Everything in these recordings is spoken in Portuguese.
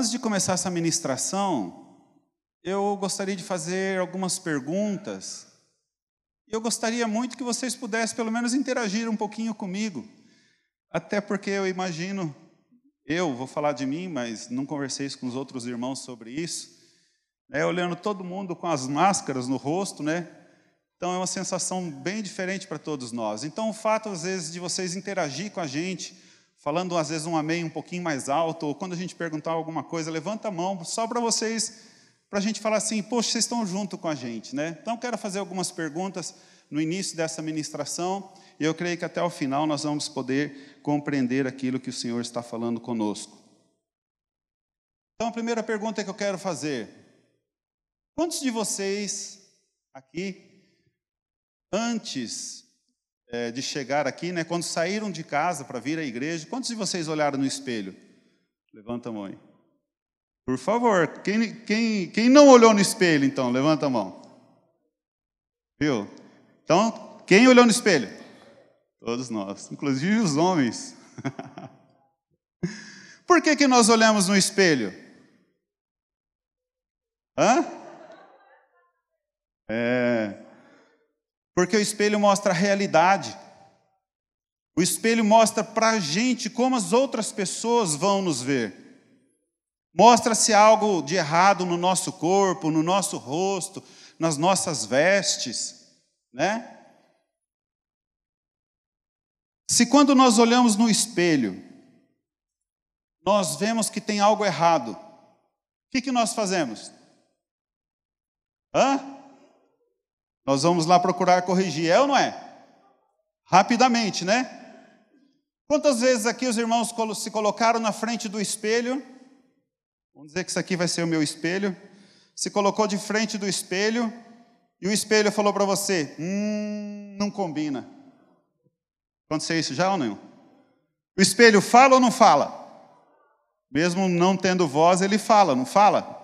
Antes de começar essa ministração, eu gostaria de fazer algumas perguntas. Eu gostaria muito que vocês pudessem, pelo menos, interagir um pouquinho comigo. Até porque eu imagino, eu vou falar de mim, mas não conversei com os outros irmãos sobre isso. Né, olhando todo mundo com as máscaras no rosto, né? Então é uma sensação bem diferente para todos nós. Então o fato, às vezes, de vocês interagir com a gente, falando às vezes um amém um pouquinho mais alto, ou quando a gente perguntar alguma coisa, levanta a mão, só para vocês, para a gente falar assim, poxa, vocês estão junto com a gente, né? Então quero fazer algumas perguntas no início dessa ministração, e eu creio que até o final nós vamos poder compreender aquilo que o Senhor está falando conosco. Então a primeira pergunta que eu quero fazer: quantos de vocês aqui, antes é, de chegar aqui, né, quando saíram de casa para vir à igreja, quantos de vocês olharam no espelho? Levanta a mão aí. Por favor, quem, quem, quem não olhou no espelho, então, levanta a mão. Viu? Então, quem olhou no espelho? Todos nós, inclusive os homens. Por que, que nós olhamos no espelho? Hã? É, porque o espelho mostra a realidade. O espelho mostra para a gente como as outras pessoas vão nos ver. Mostra se algo de errado no nosso corpo, no nosso rosto, nas nossas vestes, né? Se quando nós olhamos no espelho, nós vemos que tem algo errado, o que, que nós fazemos? Hã? Nós vamos lá procurar corrigir, é ou não é? Rapidamente, né? Quantas vezes aqui os irmãos se colocaram na frente do espelho? Vamos dizer que isso aqui vai ser o meu espelho. Se colocou de frente do espelho e o espelho falou para você: Hum, não combina. Aconteceu isso já ou não? O espelho fala ou não fala? Mesmo não tendo voz, ele fala, não fala?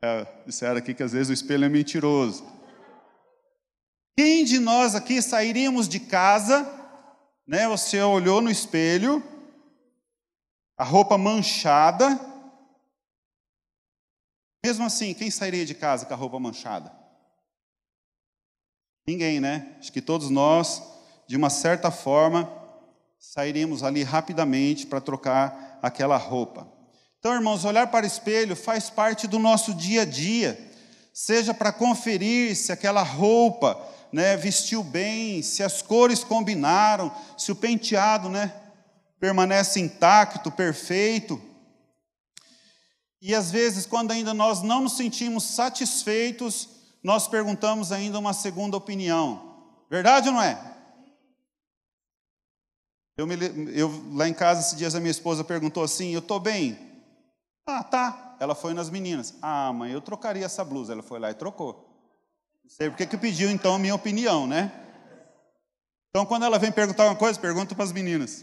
É, disseram aqui que às vezes o espelho é mentiroso. Quem de nós aqui sairíamos de casa, né? Você olhou no espelho, a roupa manchada. Mesmo assim, quem sairia de casa com a roupa manchada? Ninguém, né? Acho que todos nós, de uma certa forma, sairíamos ali rapidamente para trocar aquela roupa. Então, irmãos, olhar para o espelho faz parte do nosso dia a dia, seja para conferir se aquela roupa né, vestiu bem, se as cores combinaram, se o penteado né, permanece intacto, perfeito. E às vezes, quando ainda nós não nos sentimos satisfeitos, nós perguntamos ainda uma segunda opinião. Verdade ou não é? Eu, me, eu lá em casa, esses dias, a minha esposa perguntou assim: Eu estou bem? Ah, tá. Ela foi nas meninas. Ah, mãe, eu trocaria essa blusa. Ela foi lá e trocou. Não sei porque que pediu, então, a minha opinião, né? Então, quando ela vem perguntar uma coisa, pergunta para as meninas.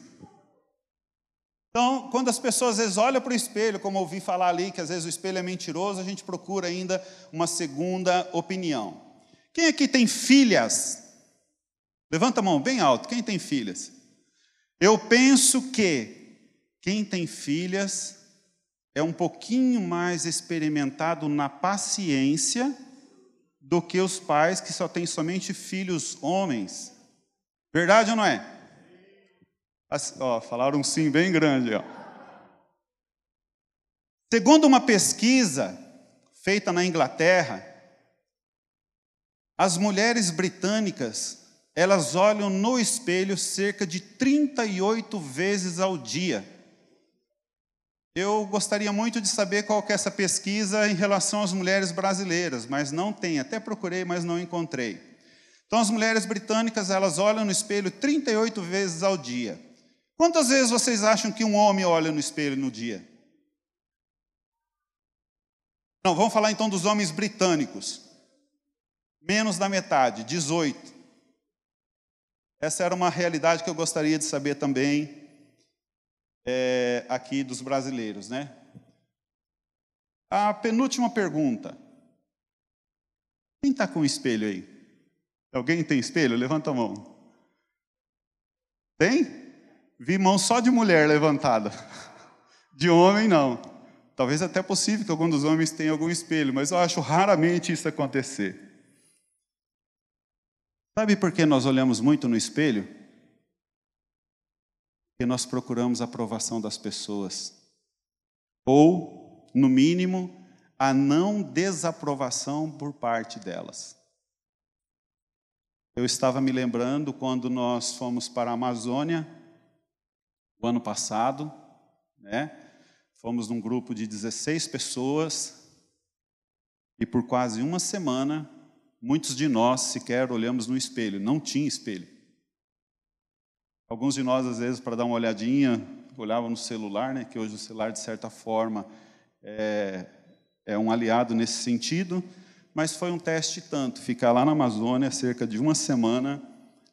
Então, quando as pessoas às vezes olham para o espelho, como ouvi falar ali, que às vezes o espelho é mentiroso, a gente procura ainda uma segunda opinião. Quem aqui tem filhas? Levanta a mão bem alto. Quem tem filhas? Eu penso que quem tem filhas é um pouquinho mais experimentado na paciência do que os pais que só têm somente filhos homens. Verdade ou não é? Assim, ó, falaram um sim bem grande. Ó. Segundo uma pesquisa feita na Inglaterra, as mulheres britânicas elas olham no espelho cerca de 38 vezes ao dia. Eu gostaria muito de saber qual é essa pesquisa em relação às mulheres brasileiras, mas não tem. Até procurei, mas não encontrei. Então, as mulheres britânicas, elas olham no espelho 38 vezes ao dia. Quantas vezes vocês acham que um homem olha no espelho no dia? Não, vamos falar então dos homens britânicos. Menos da metade, 18. Essa era uma realidade que eu gostaria de saber também é, aqui dos brasileiros, né? A penúltima pergunta. Quem está com espelho aí? Alguém tem espelho? Levanta a mão. Tem? Vi mão só de mulher levantada. De homem, não. Talvez até possível que algum dos homens tenha algum espelho, mas eu acho raramente isso acontecer. Sabe por que nós olhamos muito no espelho? Porque nós procuramos a aprovação das pessoas. Ou, no mínimo, a não desaprovação por parte delas. Eu estava me lembrando quando nós fomos para a Amazônia, o ano passado, né? Fomos num grupo de 16 pessoas e por quase uma semana, muitos de nós sequer olhamos no espelho, não tinha espelho. Alguns de nós, às vezes, para dar uma olhadinha, olhavam no celular, né? Que hoje o celular, de certa forma, é, é um aliado nesse sentido mas foi um teste tanto, ficar lá na Amazônia cerca de uma semana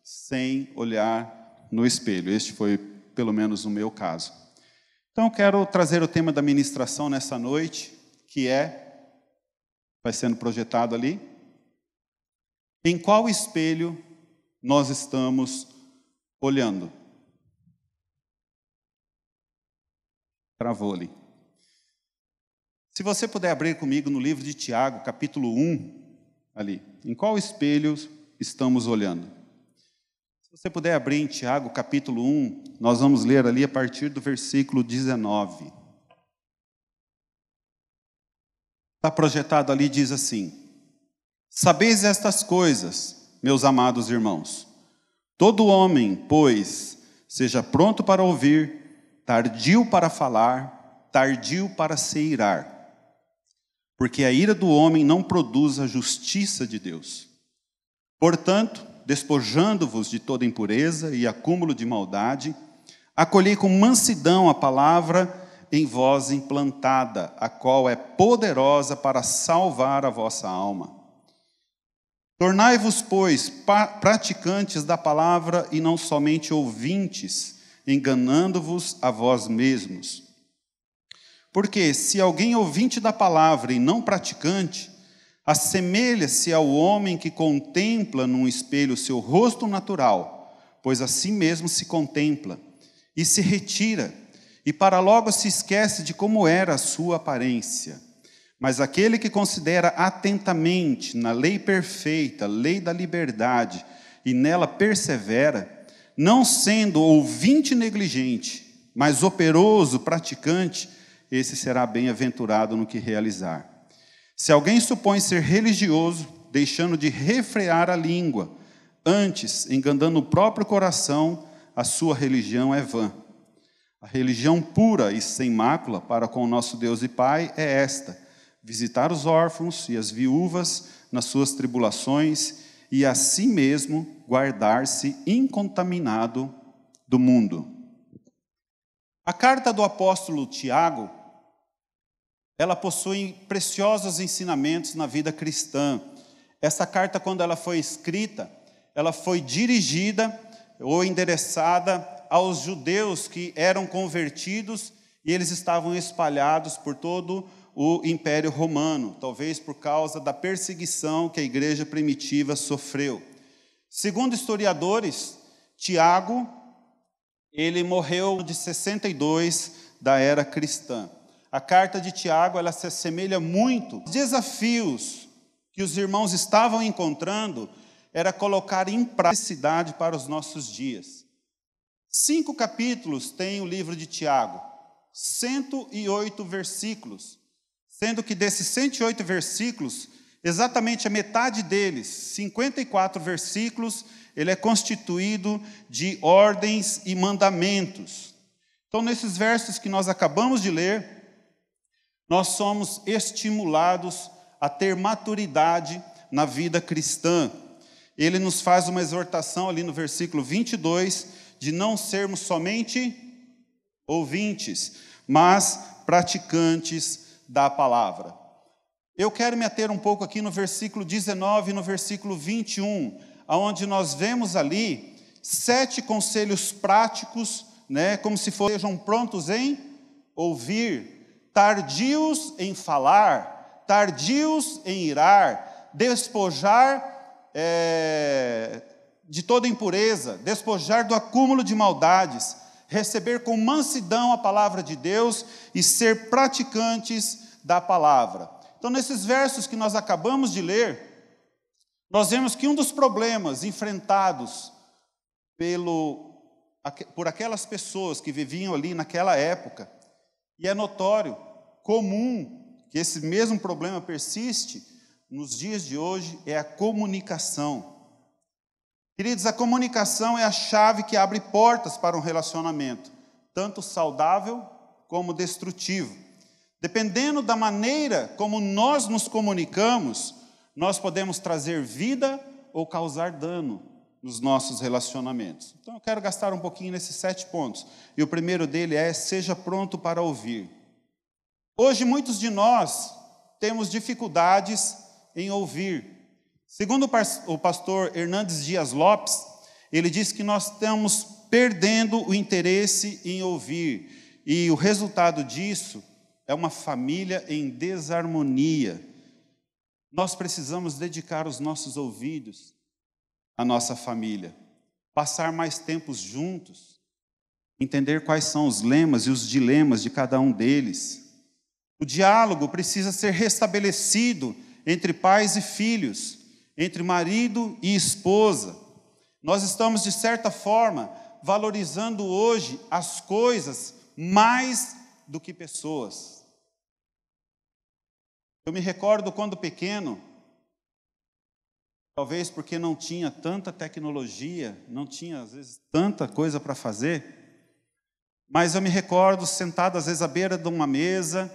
sem olhar no espelho. Este foi, pelo menos, o meu caso. Então, eu quero trazer o tema da ministração nessa noite, que é, vai sendo projetado ali, em qual espelho nós estamos olhando? Travou ali. Se você puder abrir comigo no livro de Tiago, capítulo 1, ali, em qual espelho estamos olhando? Se você puder abrir em Tiago, capítulo 1, nós vamos ler ali a partir do versículo 19. Está projetado ali, diz assim: Sabeis estas coisas, meus amados irmãos. Todo homem, pois, seja pronto para ouvir, tardio para falar, tardio para se irar porque a ira do homem não produz a justiça de Deus. Portanto, despojando-vos de toda impureza e acúmulo de maldade, acolhei com mansidão a palavra em vós implantada, a qual é poderosa para salvar a vossa alma. Tornai-vos, pois, praticantes da palavra e não somente ouvintes, enganando-vos a vós mesmos. Porque se alguém ouvinte da palavra e não praticante, assemelha-se ao homem que contempla num espelho seu rosto natural, pois assim mesmo se contempla, e se retira, e para logo se esquece de como era a sua aparência. Mas aquele que considera atentamente na lei perfeita, lei da liberdade, e nela persevera, não sendo ouvinte negligente, mas operoso praticante, esse será bem-aventurado no que realizar. Se alguém supõe ser religioso, deixando de refrear a língua, antes enganando o próprio coração, a sua religião é vã. A religião pura e sem mácula para com o nosso Deus e Pai é esta: visitar os órfãos e as viúvas nas suas tribulações e assim mesmo guardar-se incontaminado do mundo. A carta do apóstolo Tiago ela possui preciosos ensinamentos na vida cristã. Essa carta, quando ela foi escrita, ela foi dirigida ou endereçada aos judeus que eram convertidos e eles estavam espalhados por todo o Império Romano, talvez por causa da perseguição que a igreja primitiva sofreu. Segundo historiadores, Tiago, ele morreu de 62 da era cristã. A carta de Tiago, ela se assemelha muito. Os desafios que os irmãos estavam encontrando era colocar em praticidade para os nossos dias. Cinco capítulos tem o livro de Tiago, 108 versículos, sendo que desses 108 versículos, exatamente a metade deles, 54 versículos, ele é constituído de ordens e mandamentos. Então, nesses versos que nós acabamos de ler, nós somos estimulados a ter maturidade na vida cristã. Ele nos faz uma exortação ali no versículo 22 de não sermos somente ouvintes, mas praticantes da palavra. Eu quero me ater um pouco aqui no versículo 19 e no versículo 21, aonde nós vemos ali sete conselhos práticos, né, como se fossem prontos em ouvir, tardios em falar, tardios em irar, despojar é, de toda impureza, despojar do acúmulo de maldades, receber com mansidão a palavra de Deus e ser praticantes da palavra. Então, nesses versos que nós acabamos de ler, nós vemos que um dos problemas enfrentados pelo, por aquelas pessoas que viviam ali naquela época, e é notório, comum, que esse mesmo problema persiste nos dias de hoje, é a comunicação. Queridos, a comunicação é a chave que abre portas para um relacionamento, tanto saudável como destrutivo. Dependendo da maneira como nós nos comunicamos, nós podemos trazer vida ou causar dano nos nossos relacionamentos. Então eu quero gastar um pouquinho nesses sete pontos. E o primeiro dele é: seja pronto para ouvir. Hoje muitos de nós temos dificuldades em ouvir. Segundo o pastor Hernandes Dias Lopes, ele diz que nós estamos perdendo o interesse em ouvir. E o resultado disso é uma família em desarmonia nós precisamos dedicar os nossos ouvidos à nossa família, passar mais tempos juntos, entender quais são os lemas e os dilemas de cada um deles. O diálogo precisa ser restabelecido entre pais e filhos, entre marido e esposa. Nós estamos, de certa forma, valorizando hoje as coisas mais do que pessoas. Eu me recordo quando pequeno, talvez porque não tinha tanta tecnologia, não tinha às vezes tanta coisa para fazer, mas eu me recordo sentado às vezes à beira de uma mesa,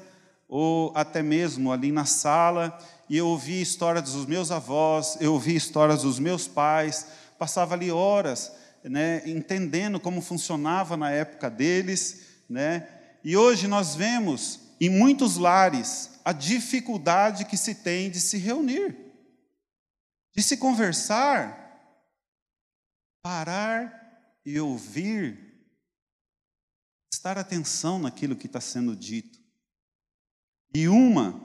ou até mesmo ali na sala, e eu ouvia histórias dos meus avós, eu ouvia histórias dos meus pais, passava ali horas, né, entendendo como funcionava na época deles, né? E hoje nós vemos em muitos lares a dificuldade que se tem de se reunir, de se conversar, parar e ouvir, prestar atenção naquilo que está sendo dito. E uma,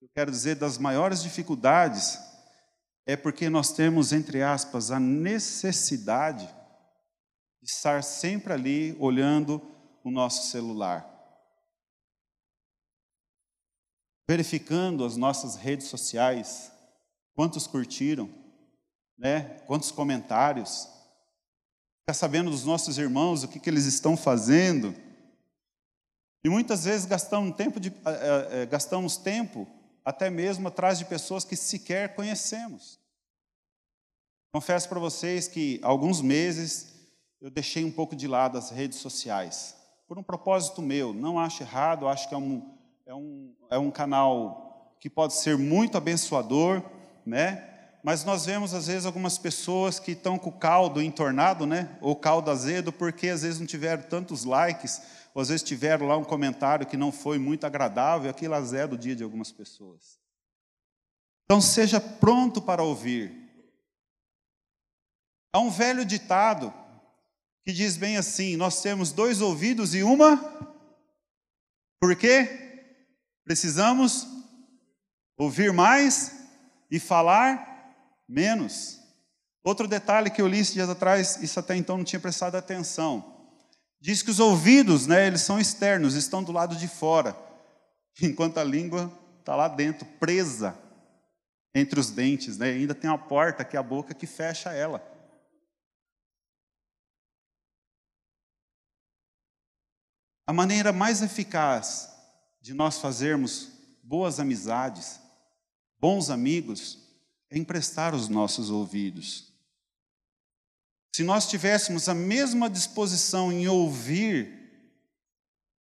eu quero dizer, das maiores dificuldades é porque nós temos, entre aspas, a necessidade de estar sempre ali olhando o nosso celular. verificando as nossas redes sociais, quantos curtiram, né? quantos comentários, ficar sabendo dos nossos irmãos, o que, que eles estão fazendo. E muitas vezes gastamos tempo, de, é, gastamos tempo até mesmo atrás de pessoas que sequer conhecemos. Confesso para vocês que alguns meses eu deixei um pouco de lado as redes sociais, por um propósito meu. Não acho errado, acho que é um, é um, é um canal que pode ser muito abençoador, né? Mas nós vemos às vezes algumas pessoas que estão com o caldo entornado, né? Ou caldo azedo, porque às vezes não tiveram tantos likes, ou às vezes tiveram lá um comentário que não foi muito agradável, aquilo azeda o dia de algumas pessoas. Então seja pronto para ouvir. Há um velho ditado que diz bem assim: nós temos dois ouvidos e uma. Por quê? Precisamos ouvir mais e falar menos. Outro detalhe que eu li esses dias atrás, isso até então não tinha prestado atenção. Diz que os ouvidos, né, eles são externos, estão do lado de fora, enquanto a língua está lá dentro, presa entre os dentes, né? ainda tem uma porta que é a boca que fecha ela. A maneira mais eficaz de nós fazermos boas amizades, bons amigos, é emprestar os nossos ouvidos. Se nós tivéssemos a mesma disposição em ouvir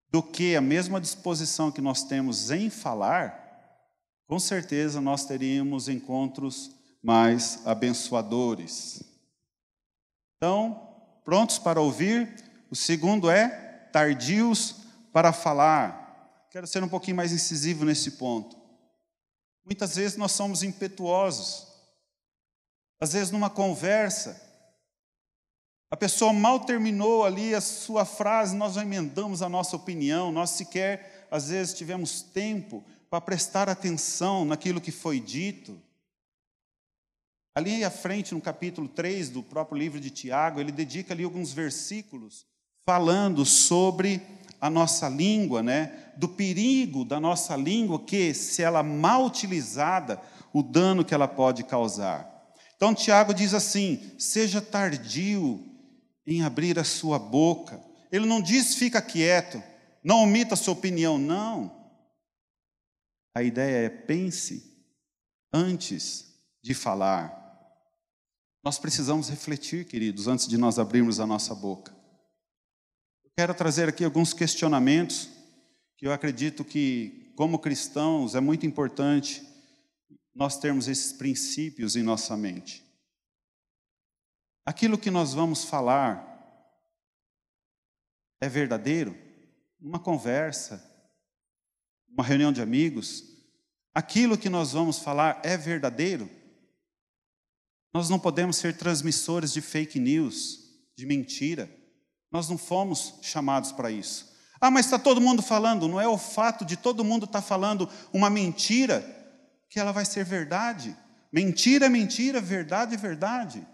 do que a mesma disposição que nós temos em falar, com certeza nós teríamos encontros mais abençoadores. Então, prontos para ouvir? O segundo é tardios para falar. Quero ser um pouquinho mais incisivo nesse ponto. Muitas vezes nós somos impetuosos. Às vezes, numa conversa, a pessoa mal terminou ali a sua frase, nós já emendamos a nossa opinião, nós sequer, às vezes, tivemos tempo para prestar atenção naquilo que foi dito. Ali à frente, no capítulo 3 do próprio livro de Tiago, ele dedica ali alguns versículos falando sobre a nossa língua, né? Do perigo da nossa língua, que se ela mal utilizada, o dano que ela pode causar. Então Tiago diz assim: seja tardio em abrir a sua boca. Ele não diz fica quieto, não omita a sua opinião, não. A ideia é pense antes de falar. Nós precisamos refletir, queridos, antes de nós abrirmos a nossa boca. Eu quero trazer aqui alguns questionamentos que eu acredito que, como cristãos, é muito importante nós termos esses princípios em nossa mente. Aquilo que nós vamos falar é verdadeiro? Uma conversa, uma reunião de amigos, aquilo que nós vamos falar é verdadeiro? Nós não podemos ser transmissores de fake news, de mentira. Nós não fomos chamados para isso. Ah, mas está todo mundo falando. Não é o fato de todo mundo estar tá falando uma mentira que ela vai ser verdade. Mentira é mentira, verdade é verdade.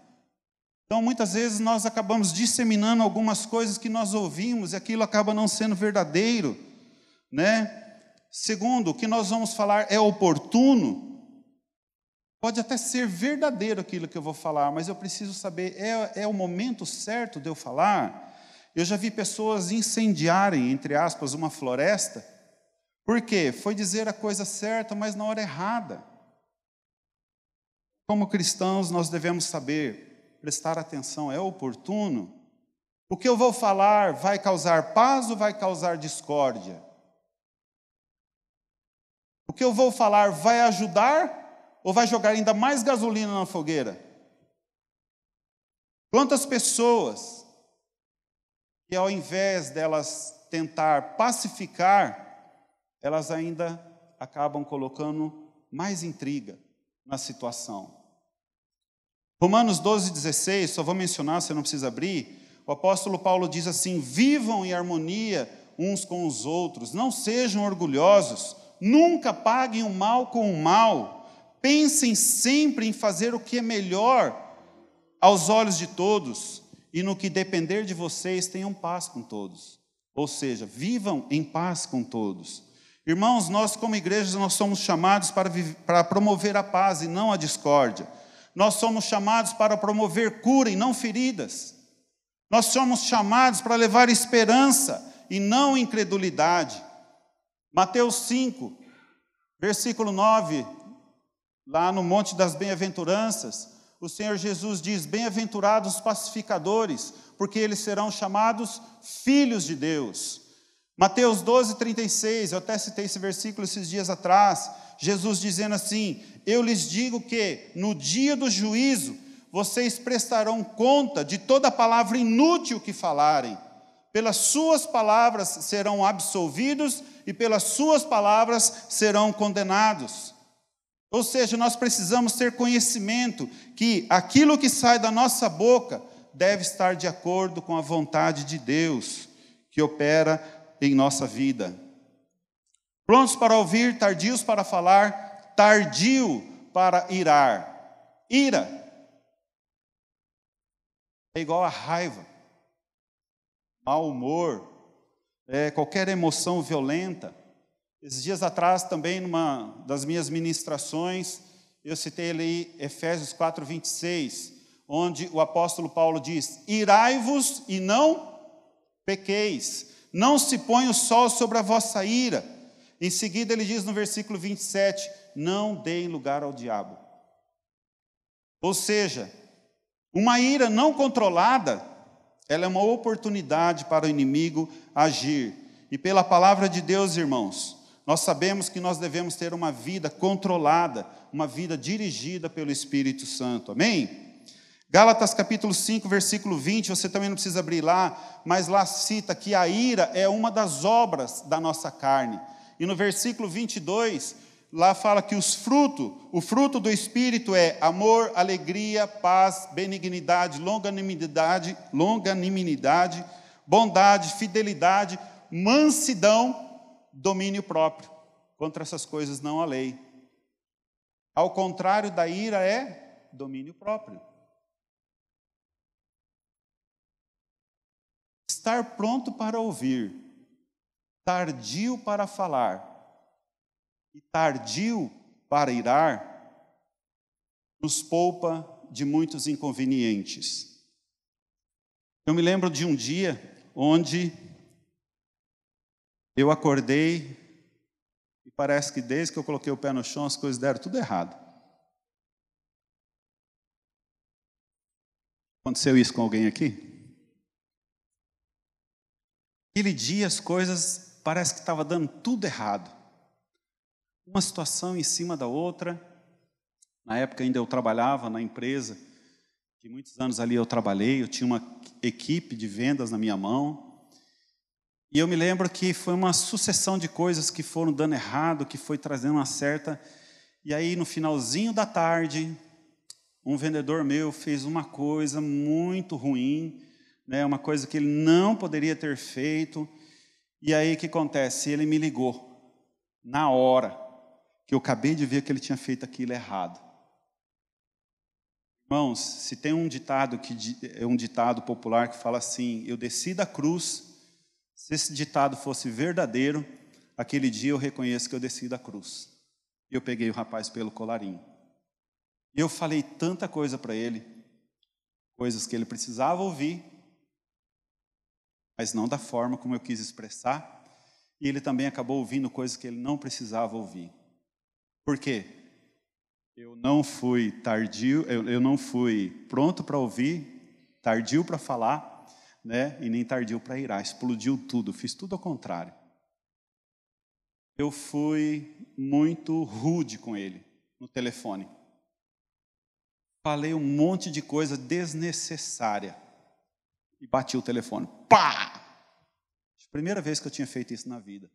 Então, muitas vezes nós acabamos disseminando algumas coisas que nós ouvimos e aquilo acaba não sendo verdadeiro, né? Segundo, o que nós vamos falar é oportuno. Pode até ser verdadeiro aquilo que eu vou falar, mas eu preciso saber, é, é o momento certo de eu falar? Eu já vi pessoas incendiarem, entre aspas, uma floresta. Por quê? Foi dizer a coisa certa, mas na hora errada. Como cristãos, nós devemos saber prestar atenção, é oportuno? O que eu vou falar vai causar paz ou vai causar discórdia? O que eu vou falar vai ajudar ou vai jogar ainda mais gasolina na fogueira? Quantas pessoas que ao invés delas tentar pacificar, elas ainda acabam colocando mais intriga na situação. Romanos 12, 16, só vou mencionar, você não precisa abrir. O apóstolo Paulo diz assim: vivam em harmonia uns com os outros, não sejam orgulhosos, nunca paguem o mal com o mal, pensem sempre em fazer o que é melhor aos olhos de todos, e no que depender de vocês, tenham paz com todos. Ou seja, vivam em paz com todos. Irmãos, nós como igreja, nós somos chamados para, para promover a paz e não a discórdia. Nós somos chamados para promover cura e não feridas. Nós somos chamados para levar esperança e não incredulidade. Mateus 5, versículo 9, lá no Monte das Bem-aventuranças, o Senhor Jesus diz: Bem-aventurados os pacificadores, porque eles serão chamados filhos de Deus. Mateus 12, 36, eu até citei esse versículo esses dias atrás. Jesus dizendo assim: Eu lhes digo que no dia do juízo vocês prestarão conta de toda palavra inútil que falarem. Pelas suas palavras serão absolvidos e pelas suas palavras serão condenados. Ou seja, nós precisamos ter conhecimento que aquilo que sai da nossa boca deve estar de acordo com a vontade de Deus que opera em nossa vida. Prontos para ouvir, tardios para falar, tardio para irar. Ira é igual a raiva, mau humor, é, qualquer emoção violenta. Esses dias atrás, também, numa das minhas ministrações, eu citei ali Efésios 4, 26, onde o apóstolo Paulo diz: Irai-vos e não pequeis, não se põe o sol sobre a vossa ira em seguida, ele diz no versículo 27: Não deem lugar ao diabo. Ou seja, uma ira não controlada, ela é uma oportunidade para o inimigo agir. E pela palavra de Deus, irmãos, nós sabemos que nós devemos ter uma vida controlada, uma vida dirigida pelo Espírito Santo. Amém? Gálatas capítulo 5, versículo 20, você também não precisa abrir lá, mas lá cita que a ira é uma das obras da nossa carne. E no versículo 22, lá fala que os frutos, o fruto do Espírito é amor, alegria, paz, benignidade, longanimidade, longanimidade, bondade, fidelidade, mansidão, domínio próprio. Contra essas coisas não há lei. Ao contrário da ira é domínio próprio. estar pronto para ouvir, tardio para falar e tardio para irar, nos poupa de muitos inconvenientes. Eu me lembro de um dia onde eu acordei e parece que desde que eu coloquei o pé no chão as coisas deram tudo errado. Aconteceu isso com alguém aqui? Aquele dia as coisas parece que estava dando tudo errado. Uma situação em cima da outra. Na época ainda eu trabalhava na empresa, que muitos anos ali eu trabalhei, eu tinha uma equipe de vendas na minha mão. E eu me lembro que foi uma sucessão de coisas que foram dando errado, que foi trazendo uma certa. E aí no finalzinho da tarde, um vendedor meu fez uma coisa muito ruim, né, uma coisa que ele não poderia ter feito. E aí o que acontece? Ele me ligou na hora que eu acabei de ver que ele tinha feito aquilo errado. Irmãos, se tem um ditado que é um ditado popular que fala assim: "Eu desci da cruz". Se esse ditado fosse verdadeiro, aquele dia eu reconheço que eu desci da cruz. E eu peguei o rapaz pelo colarinho. E eu falei tanta coisa para ele, coisas que ele precisava ouvir, mas não da forma como eu quis expressar, e ele também acabou ouvindo coisas que ele não precisava ouvir. Por quê? Eu não fui tardio, eu, eu não fui pronto para ouvir, tardio para falar, né? E nem tardio para irar. Explodiu tudo, fiz tudo ao contrário. Eu fui muito rude com ele no telefone. Falei um monte de coisa desnecessária. E bati o telefone. Pá! Primeira vez que eu tinha feito isso na vida.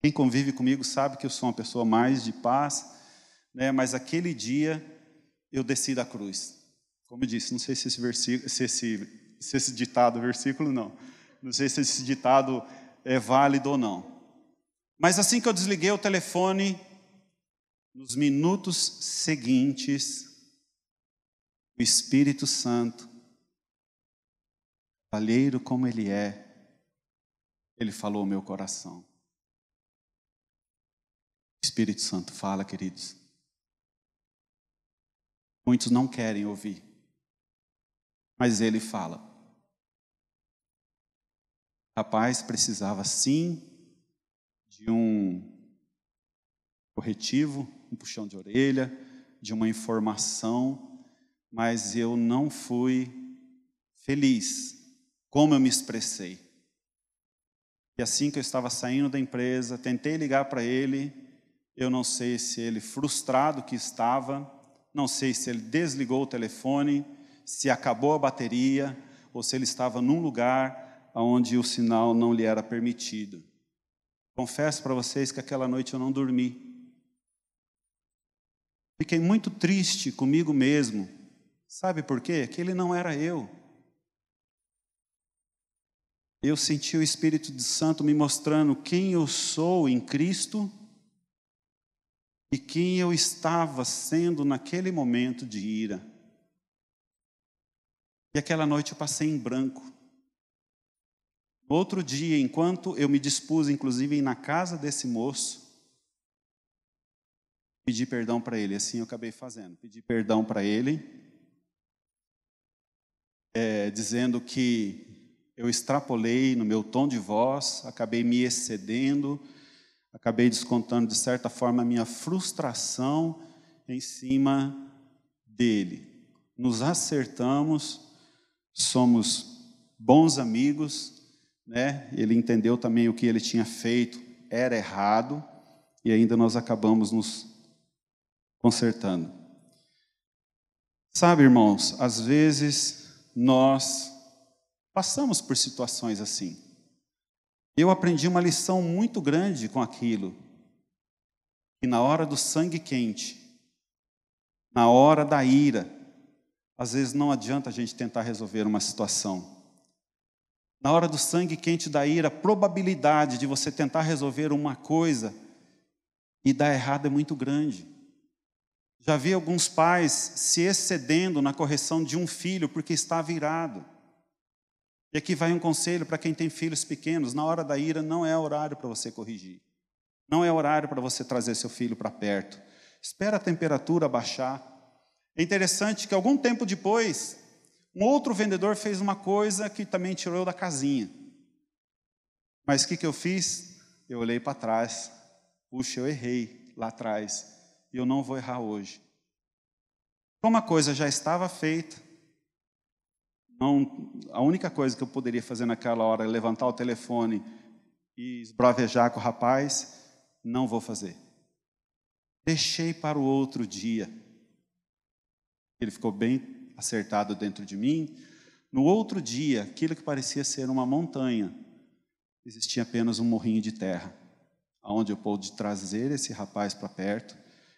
Quem convive comigo sabe que eu sou uma pessoa mais de paz, né? mas aquele dia eu desci da cruz. Como eu disse, não sei se esse, versículo, se esse, se esse ditado, versículo não, não sei se esse ditado é válido ou não. Mas assim que eu desliguei o telefone, nos minutos seguintes, o Espírito Santo, valheiro como Ele é, Ele falou ao meu coração. Espírito Santo fala, queridos. Muitos não querem ouvir, mas Ele fala. Rapaz precisava sim de um corretivo, um puxão de orelha, de uma informação mas eu não fui feliz como eu me expressei. E assim que eu estava saindo da empresa, tentei ligar para ele, eu não sei se ele frustrado que estava, não sei se ele desligou o telefone, se acabou a bateria ou se ele estava num lugar onde o sinal não lhe era permitido. Confesso para vocês que aquela noite eu não dormi. Fiquei muito triste comigo mesmo, Sabe por quê? Que ele não era eu. Eu senti o Espírito Santo me mostrando quem eu sou em Cristo e quem eu estava sendo naquele momento de ira. E aquela noite eu passei em branco. Outro dia, enquanto eu me dispus, inclusive, na casa desse moço, pedi perdão para ele. Assim eu acabei fazendo. Pedi perdão para ele é, dizendo que eu extrapolei no meu tom de voz, acabei me excedendo, acabei descontando de certa forma a minha frustração em cima dele. Nos acertamos, somos bons amigos, né? Ele entendeu também o que ele tinha feito era errado e ainda nós acabamos nos consertando. Sabe, irmãos, às vezes nós passamos por situações assim. Eu aprendi uma lição muito grande com aquilo. E na hora do sangue quente, na hora da ira, às vezes não adianta a gente tentar resolver uma situação. Na hora do sangue quente da ira, a probabilidade de você tentar resolver uma coisa e dar errado é muito grande. Já vi alguns pais se excedendo na correção de um filho porque está virado. E aqui vai um conselho para quem tem filhos pequenos: na hora da ira não é horário para você corrigir, não é horário para você trazer seu filho para perto. Espera a temperatura baixar. É interessante que algum tempo depois, um outro vendedor fez uma coisa que também tirou da casinha. Mas o que, que eu fiz? Eu olhei para trás. Puxa, eu errei lá atrás. E eu não vou errar hoje. Como a coisa já estava feita, não, a única coisa que eu poderia fazer naquela hora é levantar o telefone e esbravejar com o rapaz, não vou fazer. Deixei para o outro dia. Ele ficou bem acertado dentro de mim. No outro dia, aquilo que parecia ser uma montanha, existia apenas um morrinho de terra, aonde eu pude trazer esse rapaz para perto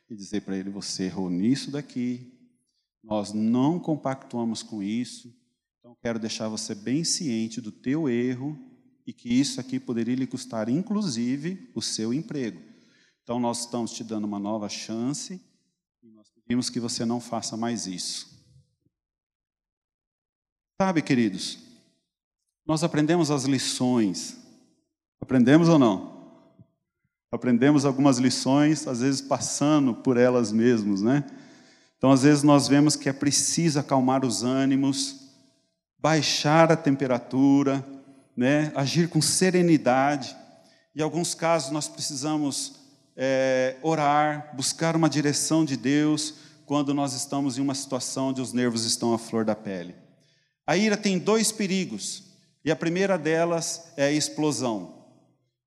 e dizer para ele: Você errou nisso daqui, nós não compactuamos com isso, então quero deixar você bem ciente do teu erro e que isso aqui poderia lhe custar, inclusive, o seu emprego. Então nós estamos te dando uma nova chance e nós pedimos que você não faça mais isso. Sabe, queridos, nós aprendemos as lições. Aprendemos ou não? Aprendemos algumas lições, às vezes passando por elas mesmos, né? Então, às vezes, nós vemos que é preciso acalmar os ânimos, baixar a temperatura, né? agir com serenidade. Em alguns casos, nós precisamos é, orar, buscar uma direção de Deus quando nós estamos em uma situação onde os nervos estão à flor da pele. A ira tem dois perigos, e a primeira delas é a explosão.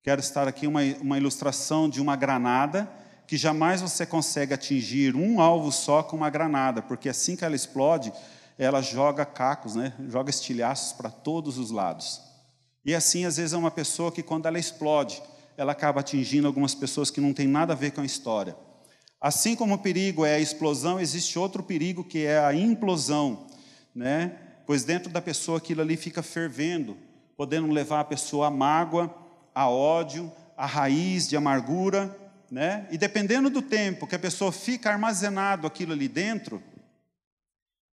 Quero estar aqui uma, uma ilustração de uma granada que jamais você consegue atingir um alvo só com uma granada, porque assim que ela explode, ela joga cacos, né? joga estilhaços para todos os lados. E assim, às vezes, é uma pessoa que, quando ela explode, ela acaba atingindo algumas pessoas que não tem nada a ver com a história. Assim como o perigo é a explosão, existe outro perigo que é a implosão, né? pois dentro da pessoa aquilo ali fica fervendo, podendo levar a pessoa a mágoa, a ódio, a raiz de amargura, né? E dependendo do tempo que a pessoa fica armazenado aquilo ali dentro,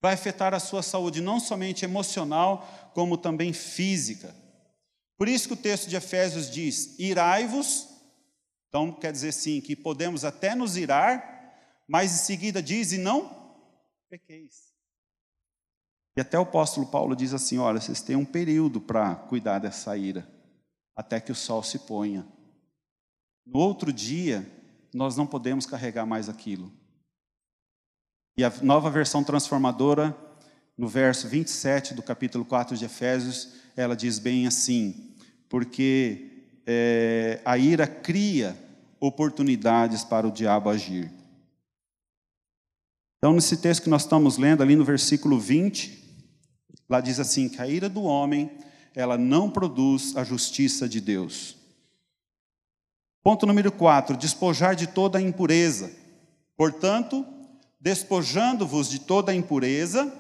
vai afetar a sua saúde não somente emocional, como também física. Por isso que o texto de Efésios diz: irai-vos, então quer dizer sim que podemos até nos irar, mas em seguida diz: e não pequeis. E até o apóstolo Paulo diz assim: olha, vocês têm um período para cuidar dessa ira, até que o sol se ponha. No outro dia, nós não podemos carregar mais aquilo. E a nova versão transformadora, no verso 27 do capítulo 4 de Efésios, ela diz bem assim: porque é, a ira cria oportunidades para o diabo agir. Então, nesse texto que nós estamos lendo, ali no versículo 20, lá diz assim: que a ira do homem, ela não produz a justiça de Deus. Ponto número 4: despojar de toda a impureza. Portanto, despojando-vos de toda a impureza.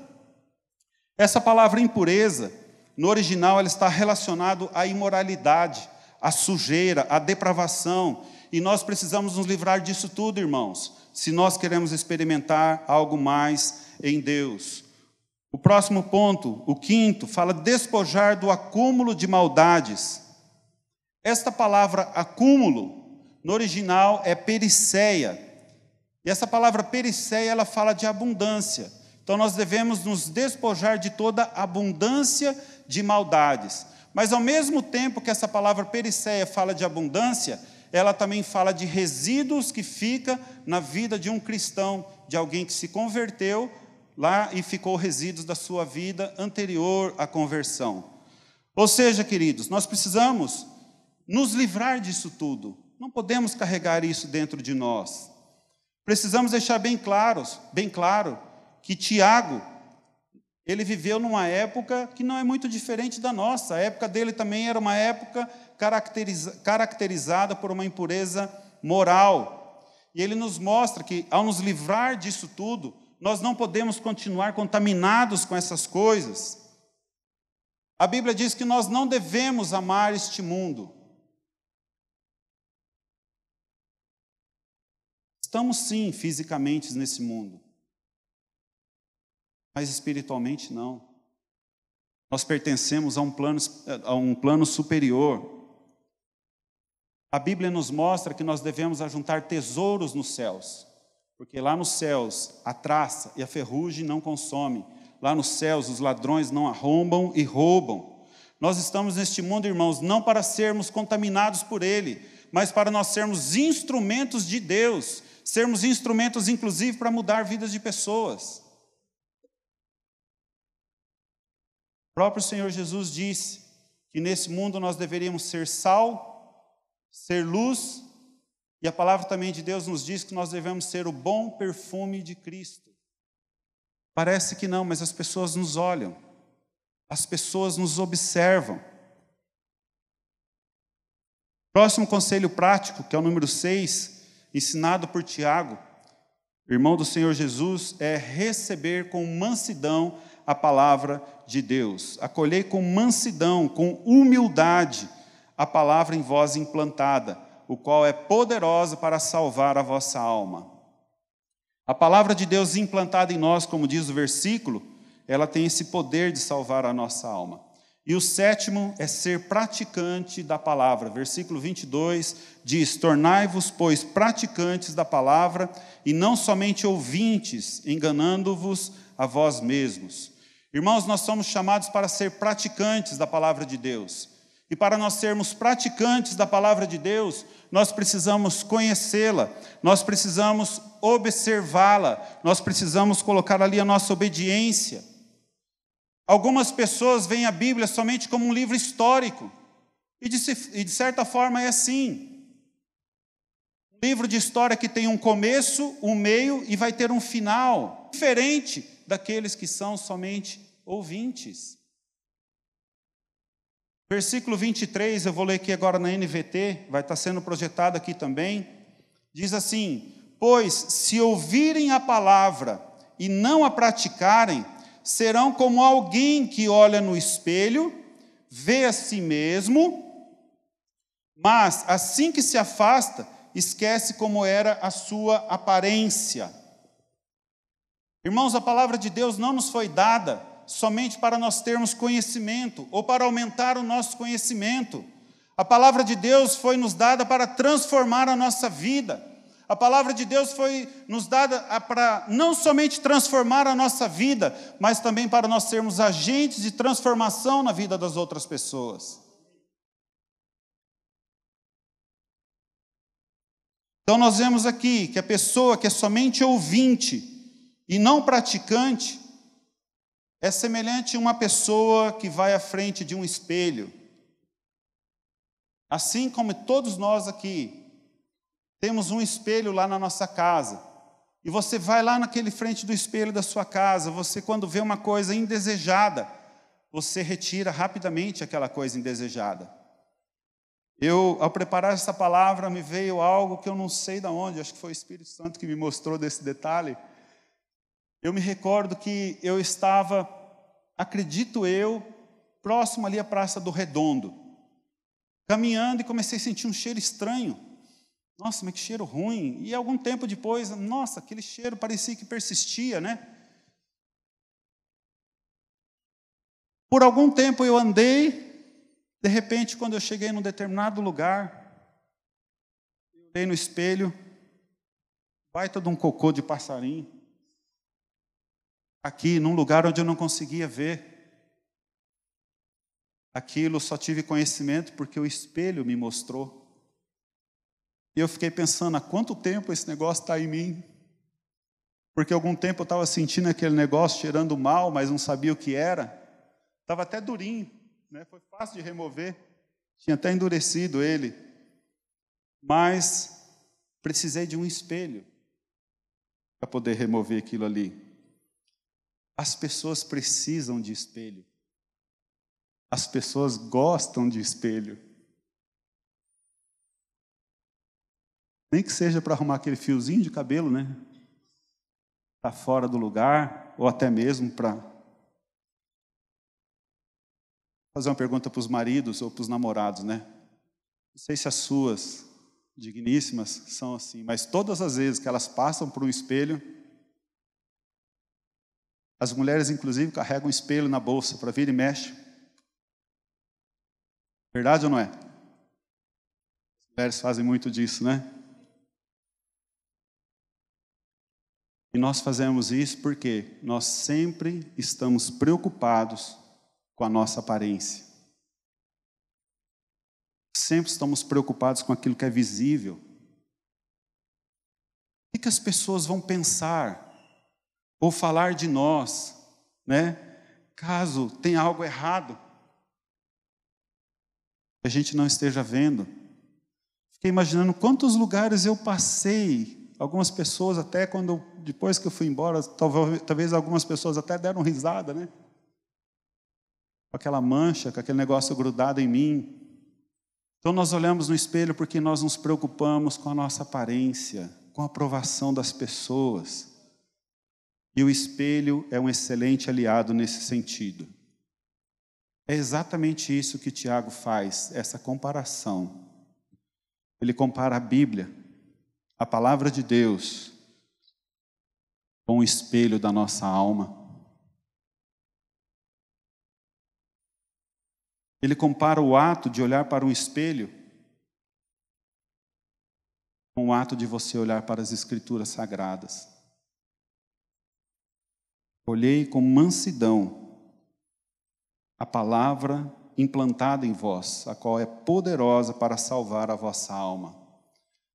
Essa palavra impureza, no original, ela está relacionado à imoralidade, à sujeira, à depravação, e nós precisamos nos livrar disso tudo, irmãos, se nós queremos experimentar algo mais em Deus. O próximo ponto, o quinto, fala despojar do acúmulo de maldades. Esta palavra acúmulo, no original, é periceia. E essa palavra periceia, ela fala de abundância. Então nós devemos nos despojar de toda abundância de maldades. Mas ao mesmo tempo que essa palavra periceia fala de abundância, ela também fala de resíduos que fica na vida de um cristão, de alguém que se converteu lá e ficou resíduos da sua vida anterior à conversão. Ou seja, queridos, nós precisamos nos livrar disso tudo. Não podemos carregar isso dentro de nós. Precisamos deixar bem claros, bem claro, que Tiago, ele viveu numa época que não é muito diferente da nossa. A época dele também era uma época caracteriza, caracterizada por uma impureza moral. E ele nos mostra que, ao nos livrar disso tudo, nós não podemos continuar contaminados com essas coisas. A Bíblia diz que nós não devemos amar este mundo. Estamos sim fisicamente nesse mundo, mas espiritualmente não. Nós pertencemos a um plano, a um plano superior. A Bíblia nos mostra que nós devemos ajuntar tesouros nos céus, porque lá nos céus a traça e a ferrugem não consomem, lá nos céus os ladrões não arrombam e roubam. Nós estamos neste mundo, irmãos, não para sermos contaminados por ele, mas para nós sermos instrumentos de Deus, sermos instrumentos, inclusive, para mudar vidas de pessoas. O próprio Senhor Jesus disse que nesse mundo nós deveríamos ser sal ser luz, e a palavra também de Deus nos diz que nós devemos ser o bom perfume de Cristo. Parece que não, mas as pessoas nos olham, as pessoas nos observam. Próximo conselho prático, que é o número 6, ensinado por Tiago, irmão do Senhor Jesus, é receber com mansidão a palavra de Deus, acolher com mansidão, com humildade a palavra em vós implantada, o qual é poderosa para salvar a vossa alma. A palavra de Deus implantada em nós, como diz o versículo, ela tem esse poder de salvar a nossa alma. E o sétimo é ser praticante da palavra. Versículo 22 diz: Tornai-vos, pois, praticantes da palavra e não somente ouvintes, enganando-vos a vós mesmos. Irmãos, nós somos chamados para ser praticantes da palavra de Deus. E para nós sermos praticantes da palavra de Deus, nós precisamos conhecê-la, nós precisamos observá-la, nós precisamos colocar ali a nossa obediência. Algumas pessoas veem a Bíblia somente como um livro histórico, e de, e de certa forma é assim. Um livro de história que tem um começo, um meio e vai ter um final, diferente daqueles que são somente ouvintes. Versículo 23, eu vou ler aqui agora na NVT, vai estar sendo projetado aqui também. Diz assim: Pois se ouvirem a palavra e não a praticarem, serão como alguém que olha no espelho, vê a si mesmo, mas assim que se afasta, esquece como era a sua aparência. Irmãos, a palavra de Deus não nos foi dada somente para nós termos conhecimento ou para aumentar o nosso conhecimento. A palavra de Deus foi nos dada para transformar a nossa vida. A palavra de Deus foi nos dada para não somente transformar a nossa vida, mas também para nós sermos agentes de transformação na vida das outras pessoas. Então, nós vemos aqui que a pessoa que é somente ouvinte e não praticante, é semelhante a uma pessoa que vai à frente de um espelho. Assim como todos nós aqui temos um espelho lá na nossa casa. E você vai lá naquele frente do espelho da sua casa, você quando vê uma coisa indesejada, você retira rapidamente aquela coisa indesejada. Eu, ao preparar essa palavra, me veio algo que eu não sei de onde, acho que foi o Espírito Santo que me mostrou desse detalhe. Eu me recordo que eu estava, acredito eu, próximo ali à Praça do Redondo, caminhando e comecei a sentir um cheiro estranho. Nossa, mas que cheiro ruim. E algum tempo depois, nossa, aquele cheiro parecia que persistia, né? Por algum tempo eu andei, de repente, quando eu cheguei num determinado lugar, eu olhei no espelho, baita de um cocô de passarinho aqui, num lugar onde eu não conseguia ver. Aquilo só tive conhecimento porque o espelho me mostrou. E eu fiquei pensando, há quanto tempo esse negócio está em mim? Porque algum tempo eu estava sentindo aquele negócio cheirando mal, mas não sabia o que era. Estava até durinho, né? foi fácil de remover. Tinha até endurecido ele. Mas precisei de um espelho para poder remover aquilo ali. As pessoas precisam de espelho. As pessoas gostam de espelho. Nem que seja para arrumar aquele fiozinho de cabelo, né? Está fora do lugar, ou até mesmo para fazer uma pergunta para os maridos ou para os namorados, né? Não sei se as suas digníssimas são assim, mas todas as vezes que elas passam por um espelho, as mulheres, inclusive, carregam um espelho na bolsa para vir e mexe. Verdade ou não é? As mulheres fazem muito disso, né? E nós fazemos isso porque nós sempre estamos preocupados com a nossa aparência. Sempre estamos preocupados com aquilo que é visível. O que as pessoas vão pensar ou falar de nós, né? Caso tenha algo errado, que a gente não esteja vendo. Fiquei imaginando quantos lugares eu passei, algumas pessoas até quando depois que eu fui embora, talvez, algumas pessoas até deram risada, né? Com aquela mancha, com aquele negócio grudado em mim. Então nós olhamos no espelho porque nós nos preocupamos com a nossa aparência, com a aprovação das pessoas. E o espelho é um excelente aliado nesse sentido. É exatamente isso que Tiago faz, essa comparação. Ele compara a Bíblia, a palavra de Deus, com o espelho da nossa alma. Ele compara o ato de olhar para um espelho com o ato de você olhar para as Escrituras sagradas. Olhei com mansidão a palavra implantada em vós, a qual é poderosa para salvar a vossa alma.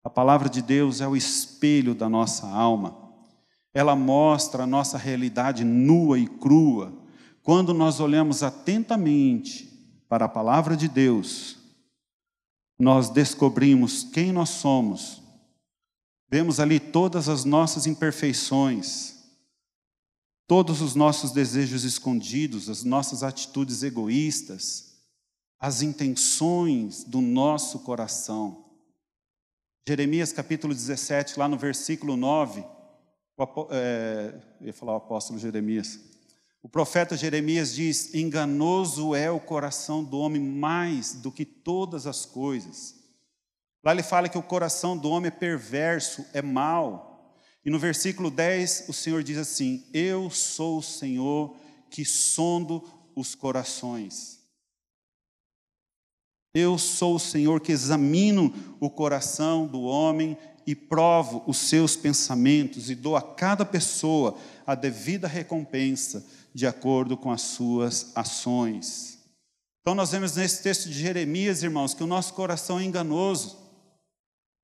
A palavra de Deus é o espelho da nossa alma. Ela mostra a nossa realidade nua e crua. Quando nós olhamos atentamente para a palavra de Deus, nós descobrimos quem nós somos. Vemos ali todas as nossas imperfeições todos os nossos desejos escondidos, as nossas atitudes egoístas, as intenções do nosso coração. Jeremias capítulo 17, lá no versículo 9, o, é, eu ia falar o apóstolo Jeremias. O profeta Jeremias diz: Enganoso é o coração do homem mais do que todas as coisas. Lá ele fala que o coração do homem é perverso, é mau. E no versículo 10, o Senhor diz assim: Eu sou o Senhor que sondo os corações. Eu sou o Senhor que examino o coração do homem e provo os seus pensamentos e dou a cada pessoa a devida recompensa de acordo com as suas ações. Então, nós vemos nesse texto de Jeremias, irmãos, que o nosso coração é enganoso.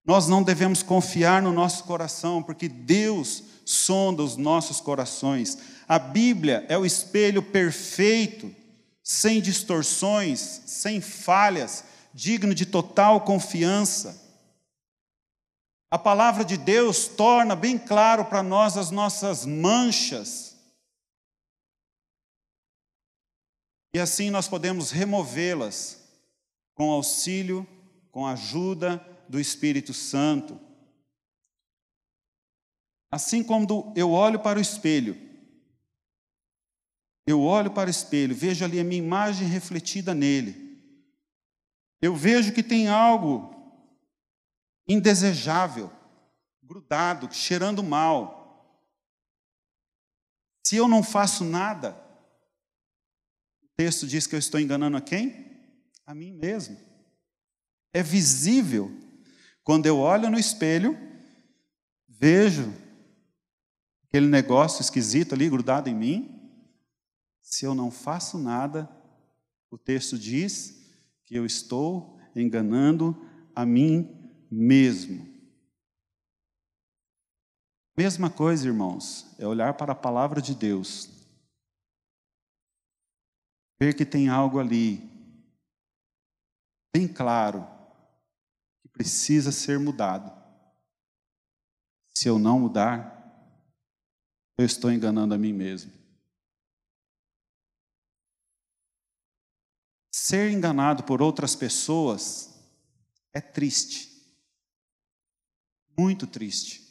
Nós não devemos confiar no nosso coração, porque Deus sonda os nossos corações. A Bíblia é o espelho perfeito, sem distorções, sem falhas, digno de total confiança. A palavra de Deus torna bem claro para nós as nossas manchas. E assim nós podemos removê-las com auxílio, com ajuda do Espírito Santo. Assim como eu olho para o espelho, eu olho para o espelho, vejo ali a minha imagem refletida nele. Eu vejo que tem algo indesejável, grudado, cheirando mal. Se eu não faço nada, o texto diz que eu estou enganando a quem? A mim mesmo. É visível quando eu olho no espelho, vejo aquele negócio esquisito ali grudado em mim. Se eu não faço nada, o texto diz que eu estou enganando a mim mesmo. Mesma coisa, irmãos, é olhar para a palavra de Deus, ver que tem algo ali, bem claro, precisa ser mudado. Se eu não mudar, eu estou enganando a mim mesmo. Ser enganado por outras pessoas é triste. Muito triste.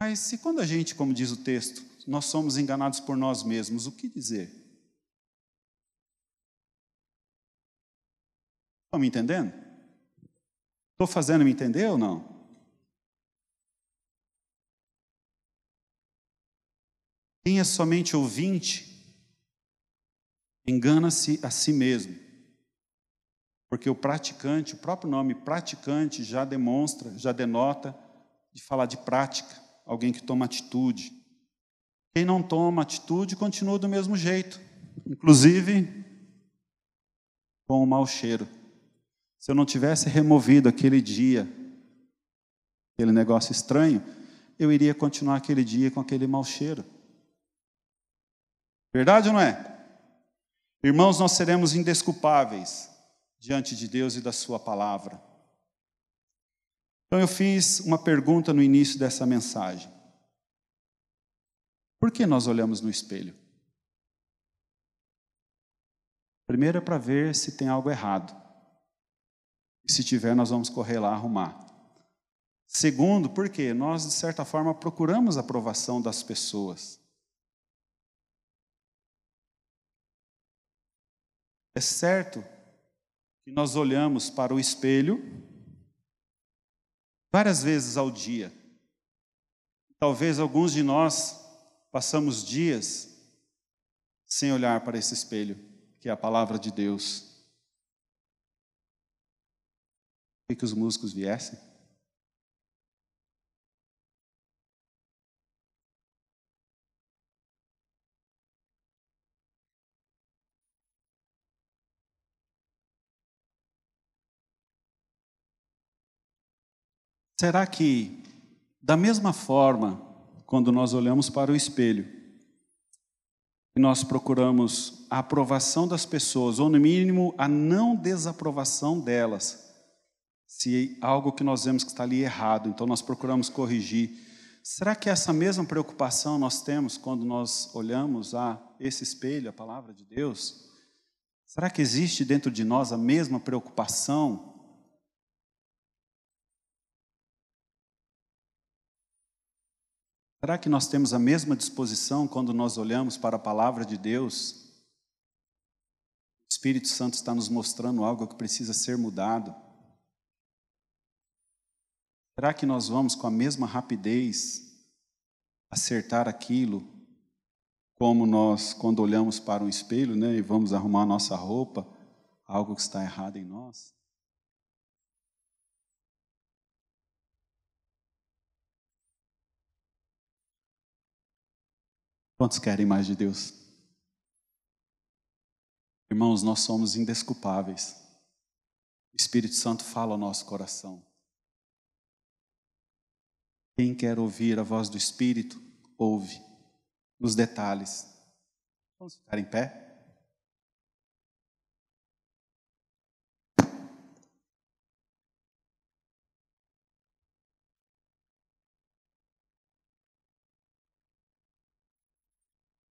Mas se quando a gente, como diz o texto, nós somos enganados por nós mesmos, o que dizer? Estão me entendendo? Estou fazendo me entender ou não? Quem é somente ouvinte, engana-se a si mesmo. Porque o praticante, o próprio nome praticante já demonstra, já denota de falar de prática, alguém que toma atitude. Quem não toma atitude continua do mesmo jeito, inclusive com o mau cheiro. Se eu não tivesse removido aquele dia, aquele negócio estranho, eu iria continuar aquele dia com aquele mau cheiro. Verdade ou não é? Irmãos, nós seremos indesculpáveis diante de Deus e da Sua palavra. Então eu fiz uma pergunta no início dessa mensagem. Por que nós olhamos no espelho? Primeiro é para ver se tem algo errado. E se tiver, nós vamos correr lá arrumar. Segundo, porque nós, de certa forma, procuramos a aprovação das pessoas. É certo que nós olhamos para o espelho várias vezes ao dia. Talvez alguns de nós passamos dias sem olhar para esse espelho, que é a palavra de Deus. Queria que os músicos viessem. Será que, da mesma forma, quando nós olhamos para o espelho, e nós procuramos a aprovação das pessoas, ou no mínimo a não desaprovação delas, se algo que nós vemos que está ali errado, então nós procuramos corrigir. Será que essa mesma preocupação nós temos quando nós olhamos a esse espelho, a palavra de Deus? Será que existe dentro de nós a mesma preocupação Será que nós temos a mesma disposição quando nós olhamos para a palavra de Deus? O Espírito Santo está nos mostrando algo que precisa ser mudado. Será que nós vamos com a mesma rapidez acertar aquilo como nós, quando olhamos para um espelho né, e vamos arrumar a nossa roupa, algo que está errado em nós? Quantos querem mais de Deus? Irmãos, nós somos indesculpáveis. O Espírito Santo fala ao nosso coração. Quem quer ouvir a voz do Espírito, ouve nos detalhes. Vamos ficar em pé?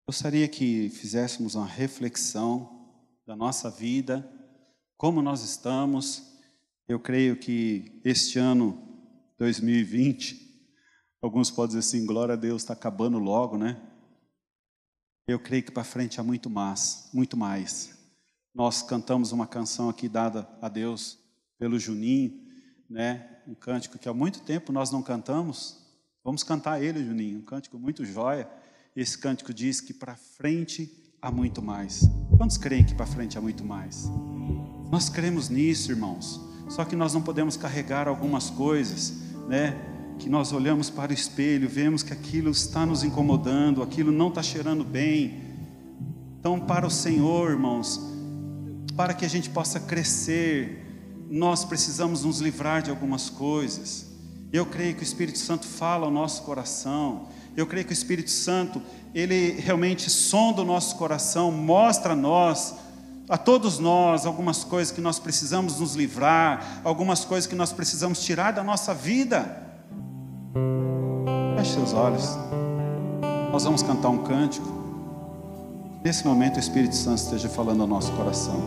Gostaria que fizéssemos uma reflexão da nossa vida, como nós estamos. Eu creio que este ano 2020, alguns podem dizer assim, glória a Deus, está acabando logo, né? Eu creio que para frente há muito mais, muito mais. Nós cantamos uma canção aqui dada a Deus pelo Juninho, né? Um cântico que há muito tempo nós não cantamos. Vamos cantar ele, Juninho, um cântico muito jóia. Esse cântico diz que para frente há muito mais. Quantos creem que para frente há muito mais? Nós cremos nisso, irmãos. Só que nós não podemos carregar algumas coisas, né? Que nós olhamos para o espelho, vemos que aquilo está nos incomodando, aquilo não está cheirando bem. Então, para o Senhor, irmãos, para que a gente possa crescer, nós precisamos nos livrar de algumas coisas. Eu creio que o Espírito Santo fala ao nosso coração. Eu creio que o Espírito Santo, ele realmente sonda o nosso coração, mostra a nós, a todos nós, algumas coisas que nós precisamos nos livrar, algumas coisas que nós precisamos tirar da nossa vida. Feche seus olhos. Nós vamos cantar um cântico. Nesse momento o Espírito Santo esteja falando ao nosso coração.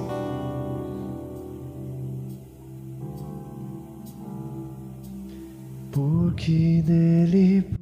Porque dele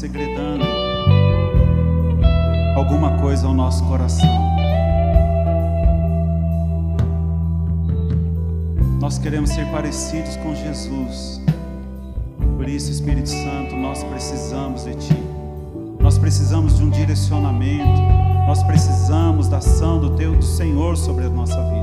segredando alguma coisa ao nosso coração. Nós queremos ser parecidos com Jesus. Por isso, Espírito Santo, nós precisamos de Ti. Nós precisamos de um direcionamento. Nós precisamos da ação do Teu do Senhor sobre a nossa vida.